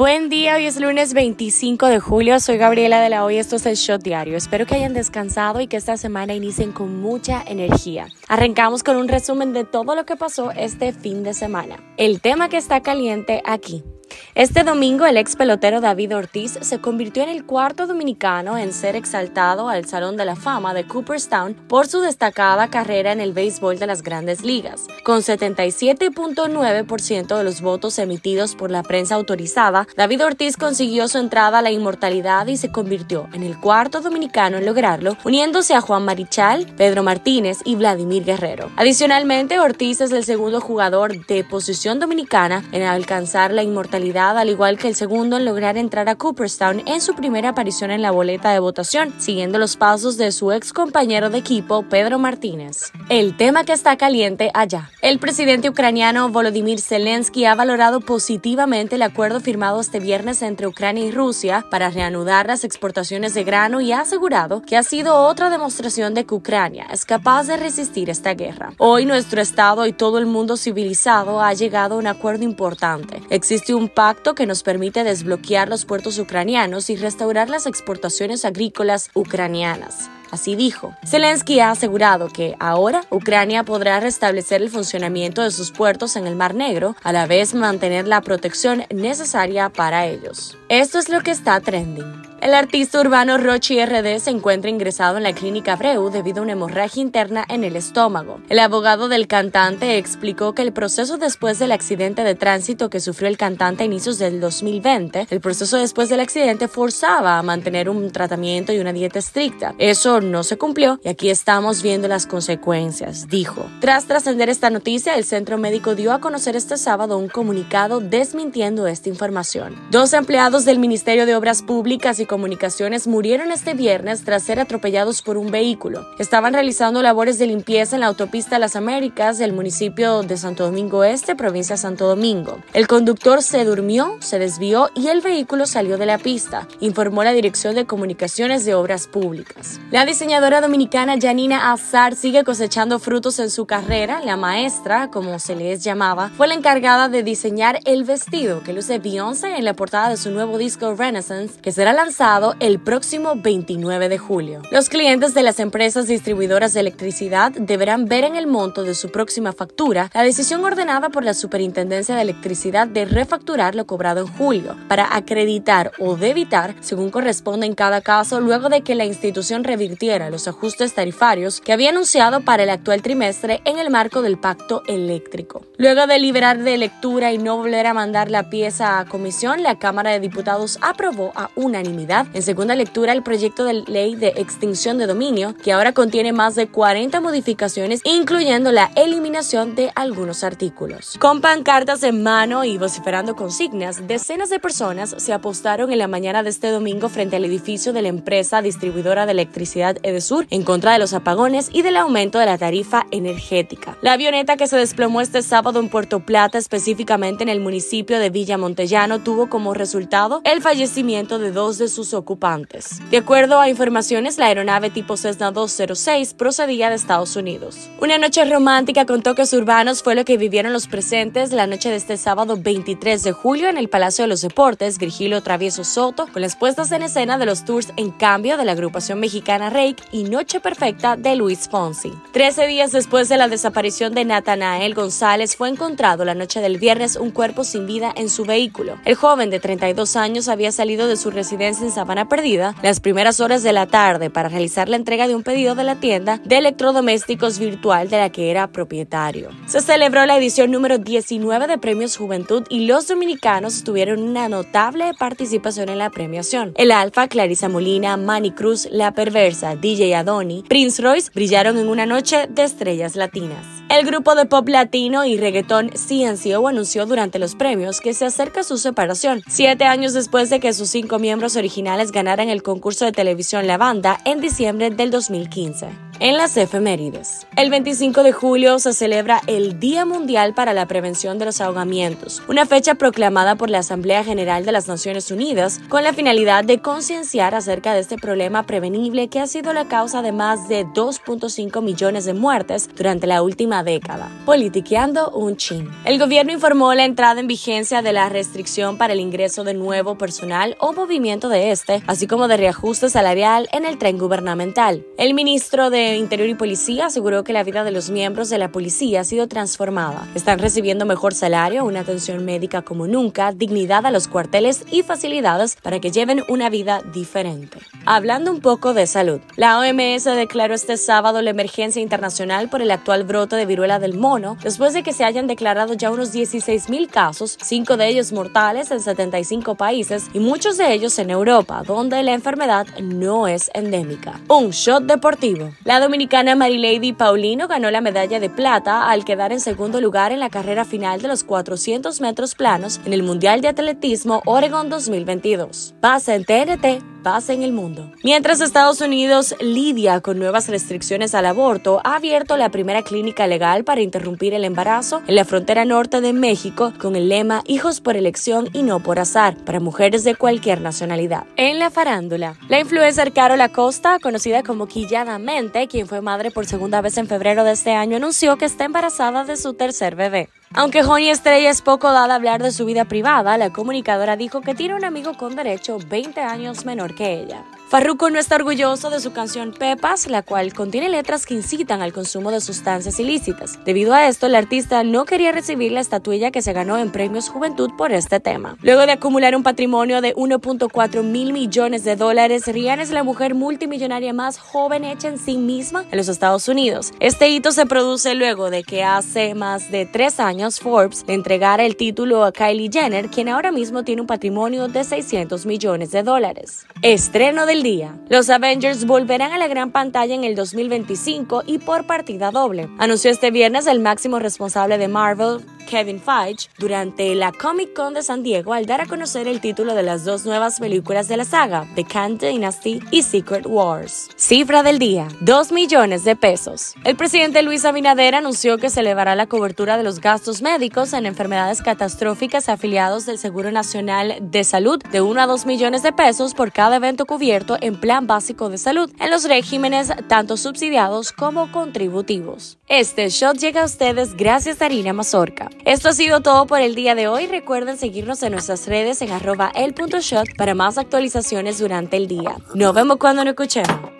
Buen día, hoy es lunes 25 de julio, soy Gabriela de la Hoy, esto es el Shot Diario. Espero que hayan descansado y que esta semana inicien con mucha energía. Arrancamos con un resumen de todo lo que pasó este fin de semana. El tema que está caliente aquí. Este domingo el ex pelotero David Ortiz se convirtió en el cuarto dominicano en ser exaltado al Salón de la Fama de Cooperstown por su destacada carrera en el béisbol de las grandes ligas. Con 77.9% de los votos emitidos por la prensa autorizada, David Ortiz consiguió su entrada a la inmortalidad y se convirtió en el cuarto dominicano en lograrlo, uniéndose a Juan Marichal, Pedro Martínez y Vladimir Guerrero. Adicionalmente, Ortiz es el segundo jugador de posición dominicana en alcanzar la inmortalidad al igual que el segundo en lograr entrar a Cooperstown en su primera aparición en la boleta de votación, siguiendo los pasos de su ex compañero de equipo, Pedro Martínez. El tema que está caliente allá. El presidente ucraniano Volodymyr Zelensky ha valorado positivamente el acuerdo firmado este viernes entre Ucrania y Rusia para reanudar las exportaciones de grano y ha asegurado que ha sido otra demostración de que Ucrania es capaz de resistir esta guerra. Hoy nuestro Estado y todo el mundo civilizado ha llegado a un acuerdo importante. Existe un pacto que nos permite desbloquear los puertos ucranianos y restaurar las exportaciones agrícolas ucranianas. Así dijo. Zelensky ha asegurado que ahora Ucrania podrá restablecer el funcionamiento de sus puertos en el Mar Negro, a la vez mantener la protección necesaria para ellos. Esto es lo que está trending. El artista urbano Rochi RD se encuentra ingresado en la clínica Breu debido a una hemorragia interna en el estómago. El abogado del cantante explicó que el proceso después del accidente de tránsito que sufrió el cantante a inicios del 2020, el proceso después del accidente forzaba a mantener un tratamiento y una dieta estricta. Eso no se cumplió y aquí estamos viendo las consecuencias, dijo. Tras trascender esta noticia, el centro médico dio a conocer este sábado un comunicado desmintiendo esta información. Dos empleados del Ministerio de Obras Públicas y Comunicaciones murieron este viernes tras ser atropellados por un vehículo. Estaban realizando labores de limpieza en la autopista Las Américas del municipio de Santo Domingo Este, provincia de Santo Domingo. El conductor se durmió, se desvió y el vehículo salió de la pista, informó la Dirección de Comunicaciones de Obras Públicas. La diseñadora dominicana Janina Azar sigue cosechando frutos en su carrera. La maestra, como se les llamaba, fue la encargada de diseñar el vestido que luce Beyoncé en la portada de su nuevo disco Renaissance, que será lanzado el próximo 29 de julio. Los clientes de las empresas distribuidoras de electricidad deberán ver en el monto de su próxima factura la decisión ordenada por la Superintendencia de Electricidad de refacturar lo cobrado en julio para acreditar o debitar, según corresponde en cada caso, luego de que la institución revirtiera los ajustes tarifarios que había anunciado para el actual trimestre en el marco del pacto eléctrico. Luego de liberar de lectura y no volver a mandar la pieza a comisión, la Cámara de Diputados aprobó a unanimidad en segunda lectura el proyecto de ley de extinción de dominio, que ahora contiene más de 40 modificaciones, incluyendo la eliminación de algunos artículos. Con pancartas en mano y vociferando consignas, decenas de personas se apostaron en la mañana de este domingo frente al edificio de la empresa distribuidora de electricidad Edesur en contra de los apagones y del aumento de la tarifa energética. La avioneta que se desplomó este sábado en Puerto Plata, específicamente en el municipio de Villa Montellano, tuvo como resultado el fallecimiento de dos de sus ocupantes. De acuerdo a informaciones, la aeronave tipo Cessna 206 procedía de Estados Unidos. Una noche romántica con toques urbanos fue lo que vivieron los presentes la noche de este sábado 23 de julio en el Palacio de los Deportes, Virgilio Travieso Soto, con las puestas en escena de los tours En Cambio de la agrupación mexicana Rake y Noche Perfecta de Luis Fonsi. Trece días después de la desaparición de Natanael González, fue encontrado la noche del viernes un cuerpo sin vida en su vehículo. El joven de 32 años había salido de su residencia en Sabana Perdida las primeras horas de la tarde para realizar la entrega de un pedido de la tienda de electrodomésticos virtual de la que era propietario. Se celebró la edición número 19 de Premios Juventud y los dominicanos tuvieron una notable participación en la premiación. El Alfa, Clarisa Molina, Manny Cruz, La Perversa, DJ Adoni, Prince Royce brillaron en una noche de estrellas latinas. El grupo de pop latino y reggaetón CNCO anunció durante los premios que se acerca su separación, siete años después de que sus cinco miembros originales ganaran el concurso de televisión La Banda en diciembre del 2015. En las efemérides. El 25 de julio se celebra el Día Mundial para la Prevención de los Ahogamientos, una fecha proclamada por la Asamblea General de las Naciones Unidas con la finalidad de concienciar acerca de este problema prevenible que ha sido la causa de más de 2.5 millones de muertes durante la última década. Politiqueando un chin. El gobierno informó la entrada en vigencia de la restricción para el ingreso de nuevo personal o movimiento de este, así como de reajuste salarial en el tren gubernamental. El ministro de Interior y Policía aseguró que la vida de los miembros de la policía ha sido transformada. Están recibiendo mejor salario, una atención médica como nunca, dignidad a los cuarteles y facilidades para que lleven una vida diferente. Hablando un poco de salud, la OMS declaró este sábado la emergencia internacional por el actual brote de viruela del mono, después de que se hayan declarado ya unos 16.000 casos, cinco de ellos mortales en 75 países y muchos de ellos en Europa, donde la enfermedad no es endémica. Un shot deportivo. La dominicana Marilady Paulino ganó la medalla de plata al quedar en segundo lugar en la carrera final de los 400 metros planos en el Mundial de Atletismo Oregon 2022. Pasa en TNT pasa en el mundo. Mientras Estados Unidos lidia con nuevas restricciones al aborto, ha abierto la primera clínica legal para interrumpir el embarazo en la frontera norte de México con el lema Hijos por elección y no por azar para mujeres de cualquier nacionalidad. En la farándula, la influencer Carol Acosta, conocida como Quilladamente, quien fue madre por segunda vez en febrero de este año, anunció que está embarazada de su tercer bebé. Aunque Johnny Estrella es poco dada a hablar de su vida privada, la comunicadora dijo que tiene un amigo con derecho 20 años menor que ella. Farruko no está orgulloso de su canción Pepas, la cual contiene letras que incitan al consumo de sustancias ilícitas. Debido a esto, el artista no quería recibir la estatuilla que se ganó en Premios Juventud por este tema. Luego de acumular un patrimonio de 1.4 mil millones de dólares, Rihanna es la mujer multimillonaria más joven hecha en sí misma en los Estados Unidos. Este hito se produce luego de que hace más de tres años Forbes le entregara el título a Kylie Jenner, quien ahora mismo tiene un patrimonio de 600 millones de dólares. Estreno del día. Los Avengers volverán a la gran pantalla en el 2025 y por partida doble. Anunció este viernes el máximo responsable de Marvel, Kevin Feige durante la Comic Con de San Diego al dar a conocer el título de las dos nuevas películas de la saga, The Khan Dynasty y Secret Wars. Cifra del día, 2 millones de pesos. El presidente Luis Abinader anunció que se elevará la cobertura de los gastos médicos en enfermedades catastróficas afiliados del Seguro Nacional de Salud de 1 a 2 millones de pesos por cada evento cubierto en plan básico de salud en los regímenes tanto subsidiados como contributivos. Este shot llega a ustedes gracias a Harina Mazorca. Esto ha sido todo por el día de hoy. Recuerden seguirnos en nuestras redes en arroba el para más actualizaciones durante el día. Nos vemos cuando nos escuchemos.